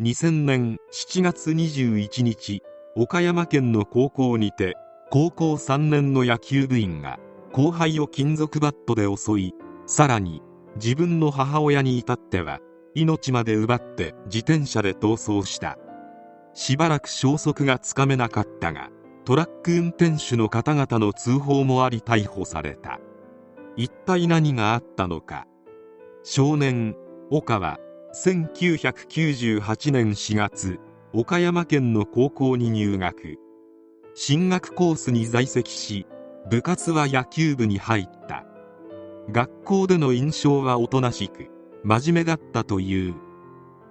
2000年7月21日岡山県の高校にて高校3年の野球部員が後輩を金属バットで襲いさらに自分の母親に至っては命まで奪って自転車で逃走した。しばらく消息がつかめなかったがトラック運転手の方々の通報もあり逮捕された一体何があったのか少年岡は1998年4月岡山県の高校に入学。進学コースに在籍し部活は野球部に入った。学校での印象はおとなしく真面目だったという。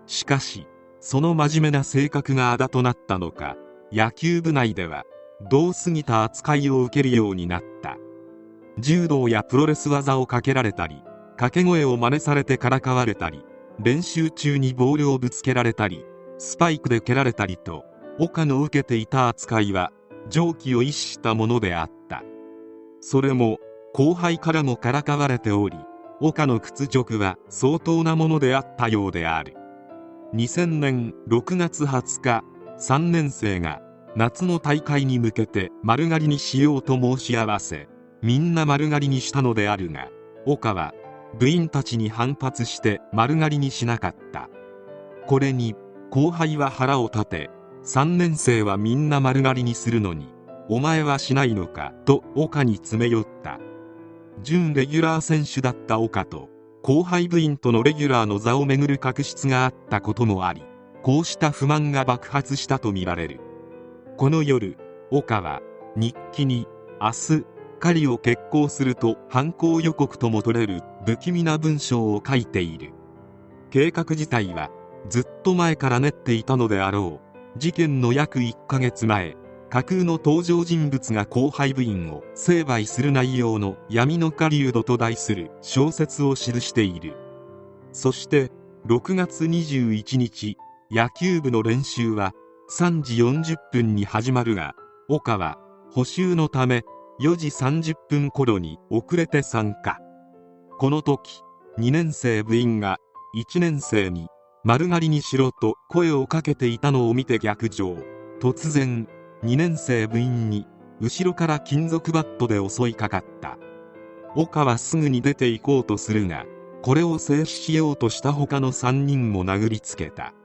しかしその真面目な性格があだとなったのか野球部内では同過ぎた扱いを受けるようになった。柔道やプロレス技をかけられたり掛け声を真似されてからかわれたり練習中にボールをぶつけられたりスパイクで蹴られたりと岡の受けていた扱いは常軌を逸したものであった。それも後輩からもからかわれており岡の屈辱は相当なものであったようである。2000年6月20日3年生が夏の大会に向けて丸刈りにしようと申し合わせみんな丸刈りにしたのであるが岡は部員たちに反発して丸刈りにしなかった。これに後輩は腹を立て3年生はみんな丸刈りにするのにお前はしないのかと岡に詰め寄った。準レギュラー選手だった岡と後輩部員とのレギュラーの座をめぐる確執があったこともありこうした不満が爆発したとみられる。この夜岡は日記に明日狩りを決行すると犯行予告とも取れる不気味な文章を書いている。計画自体はずっと前から練っていたのであろう。事件の約1ヶ月前架空の登場人物が後輩部員を成敗する内容の闇の狩人と題する小説を記している。そして6月21日野球部の練習は3時40分に始まるが岡は補習のため4時30分頃に遅れて参加。この時2年生部員が1年生に丸刈りにしろと声をかけていたのを見て逆上。突然2年生部員に後ろから金属バットで襲いかかった。岡はすぐに出て行こうとするがこれを制止しようとした他の3人も殴りつけた。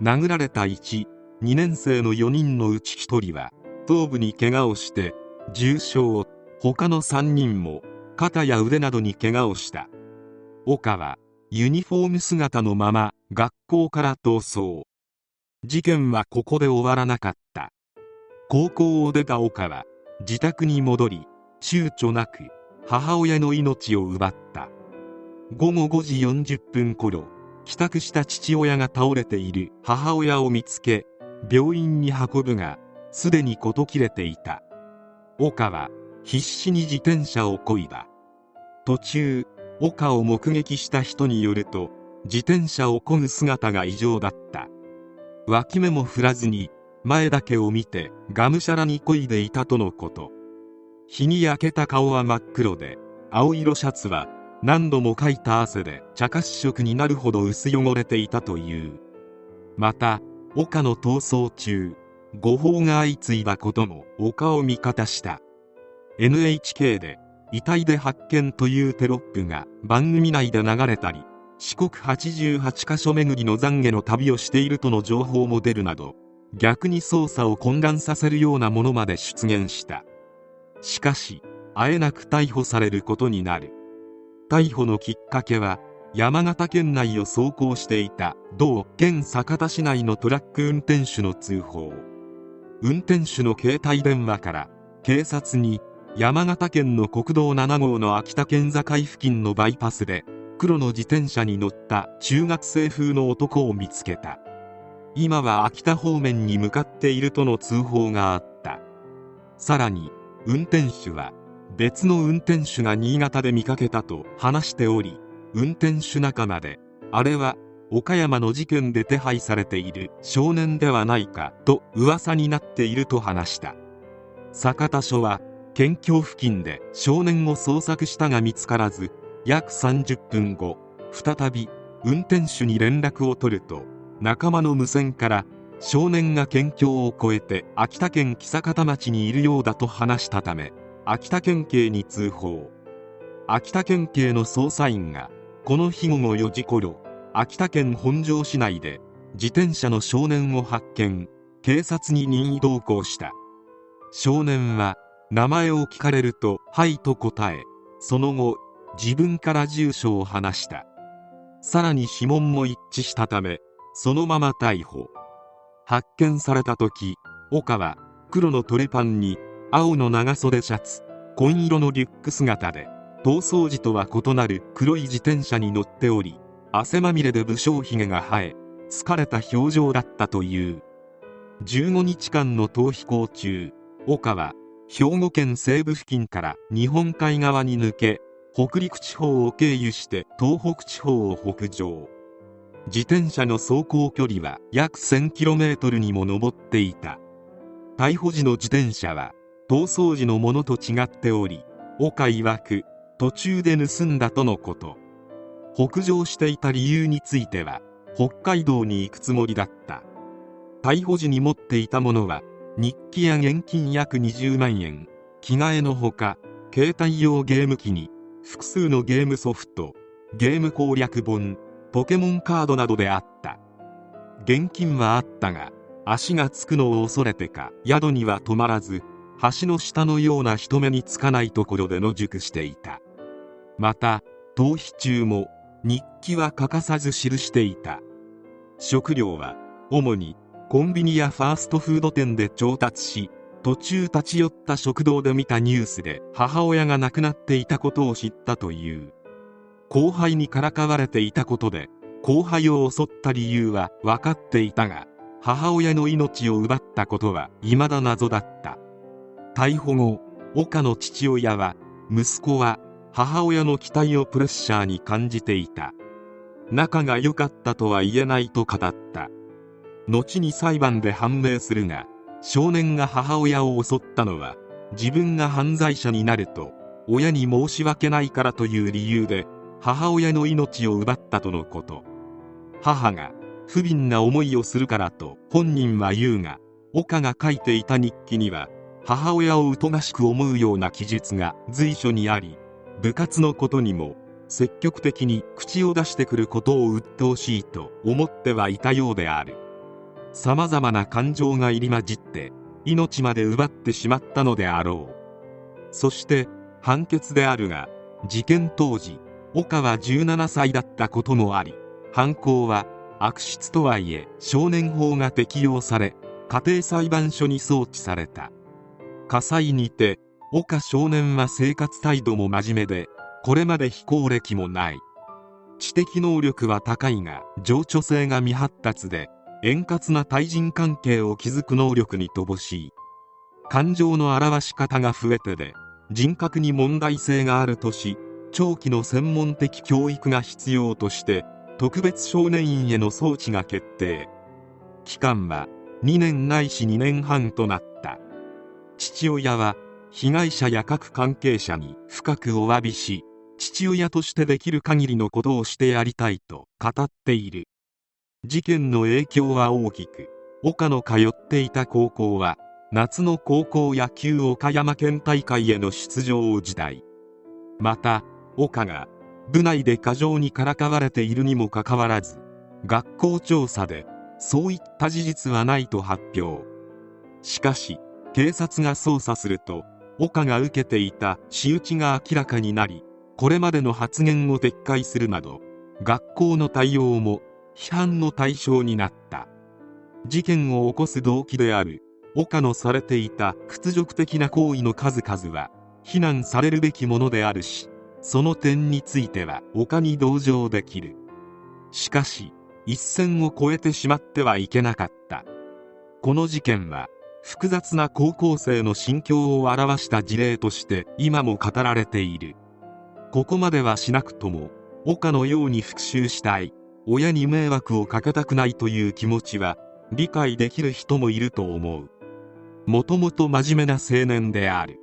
殴られた12年生の4人のうち1人は頭部に怪我をして重傷他の3人も肩や腕などに怪我をした。岡はユニフォーム姿のまま学校から逃走。事件はここで終わらなかった。高校を出た岡は自宅に戻り躊躇なく母親の命を奪った。午後5時40分頃帰宅した父親が倒れている母親を見つけ病院に運ぶがすでに事切れていた。岡は必死に自転車を漕いだ。途中岡を目撃した人によると自転車を漕ぐ姿が異常だった。脇目も振らずに前だけを見てがむしゃらに漕いでいたとのこと。日に焼けた顔は真っ黒で青色シャツは何度もかいた汗で茶褐色になるほど薄汚れていたという。また岡の逃走中誤報が相次いだことも岡を味方した。NHK で遺体で発見というテロップが番組内で流れたり四国88カ所巡りの懺悔の旅をしているとの情報も出るなど逆に捜査を混乱させるようなものまで出現した。しかしあえなく逮捕されることになる。逮捕のきっかけは山形県内を走行していた同県酒田市内のトラック運転手の通報。運転手の携帯電話から警察に山形県の国道7号の秋田県境付近のバイパスで黒の自転車に乗った中学生風の男を見つけた。今は秋田方面に向かっているとの通報があった。さらに運転手は別の運転手が新潟で見かけたと話しており運転手仲間であれは岡山の事件で手配されている少年ではないかと噂になっていると話した。酒田署は県境付近で少年を捜索したが見つからず約30分後再び運転手に連絡を取ると仲間の無線から少年が県境を越えて秋田県久方町にいるようだと話したため秋田県警に通報。秋田県警の捜査員がこの日午後4時頃秋田県本庄市内で自転車の少年を発見。警察に任意同行した。少年は名前を聞かれると「はい」と答えその後自分から住所を話した。さらに指紋も一致したためそのまま逮捕。発見された時岡は黒のトレパンに青の長袖シャツ紺色のリュック姿で逃走時とは異なる黒い自転車に乗っており汗まみれで武将髭が生え疲れた表情だったという。15日間の逃避行中岡は兵庫県西部付近から日本海側に抜け北陸地方を経由して東北地方を北上。自転車の走行距離は約 1000km にも上っていた。逮捕時の自転車は逃走時のものと違っており岡曰く途中で盗んだとのこと。北上していた理由については北海道に行くつもりだった。逮捕時に持っていたものは日記や現金約20万円。着替えのほか携帯用ゲーム機に複数のゲームソフトゲーム攻略本ポケモンカードなどであった。現金はあったが足がつくのを恐れてか宿には泊まらず橋の下のような人目につかないところで野宿していた。また逃避中も日記は欠かさず記していた。食料は主にコンビニやファーストフード店で調達し途中立ち寄った食堂で見たニュースで母親が亡くなっていたことを知ったという。後輩にからかわれていたことで後輩を襲った理由は分かっていたが母親の命を奪ったことは未だ謎だった。逮捕後岡の父親は息子は母親の期待をプレッシャーに感じていた。仲が良かったとは言えないと語った。後に裁判で判明するが少年が母親を襲ったのは自分が犯罪者になると親に申し訳ないからという理由で母親の命を奪ったとのこと。母が不憫な思いをするからと本人は言うが岡が書いていた日記には母親を疎ましく思うような記述が随所にあり部活のことにも積極的に口を出してくることを鬱陶しいと思ってはいたようである。さまざまな感情が入り混じって命まで奪ってしまったのであろう。そして判決であるが事件当時岡は17歳だったこともあり犯行は悪質とはいえ少年法が適用され家庭裁判所に送致された。火災にて岡少年は生活態度も真面目でこれまで非行歴もない。知的能力は高いが情緒性が未発達で円滑な対人関係を築く能力に乏しい。感情の表し方が増えてで人格に問題性があるとし長期の専門的教育が必要として特別少年院への送致が決定。期間は2年ないし2年半となった。父親は被害者や各関係者に深くお詫びし父親としてできる限りのことをしてやりたいと語っている。事件の影響は大きく岡の通っていた高校は夏の高校野球岡山県大会への出場時代。また岡が部内で過剰にからかわれているにもかかわらず学校調査でそういった事実はないと発表。しかし警察が捜査すると岡が受けていた仕打ちが明らかになりこれまでの発言を撤回するなど学校の対応も批判の対象になった。事件を起こす動機である。岡のされていた。屈辱的な行為の数々は。非難されるべきものであるし。その点については。岡に同情できる。しかし一線を越えてしまってはいけなかった。この事件は。複雑な高校生の心境を表した事例として。今も語られている。ここまではしなくとも。岡のように復讐したい。親に迷惑をかけたくないという気持ちは理解できる人もいると思う。もともと真面目な青年である。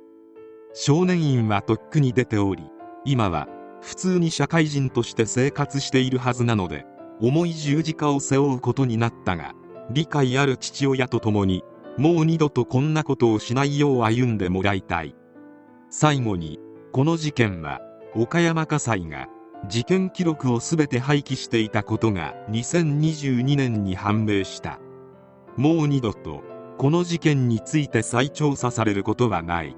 少年院はとっくに出ており今は普通に社会人として生活しているはずなので重い十字架を背負うことになったが理解ある父親と共にもう二度とこんなことをしないよう歩んでもらいたい。最後にこの事件は岡山家裁が事件記録を全て廃棄していたことが2022年に判明した。もう二度とこの事件について再調査されることはない。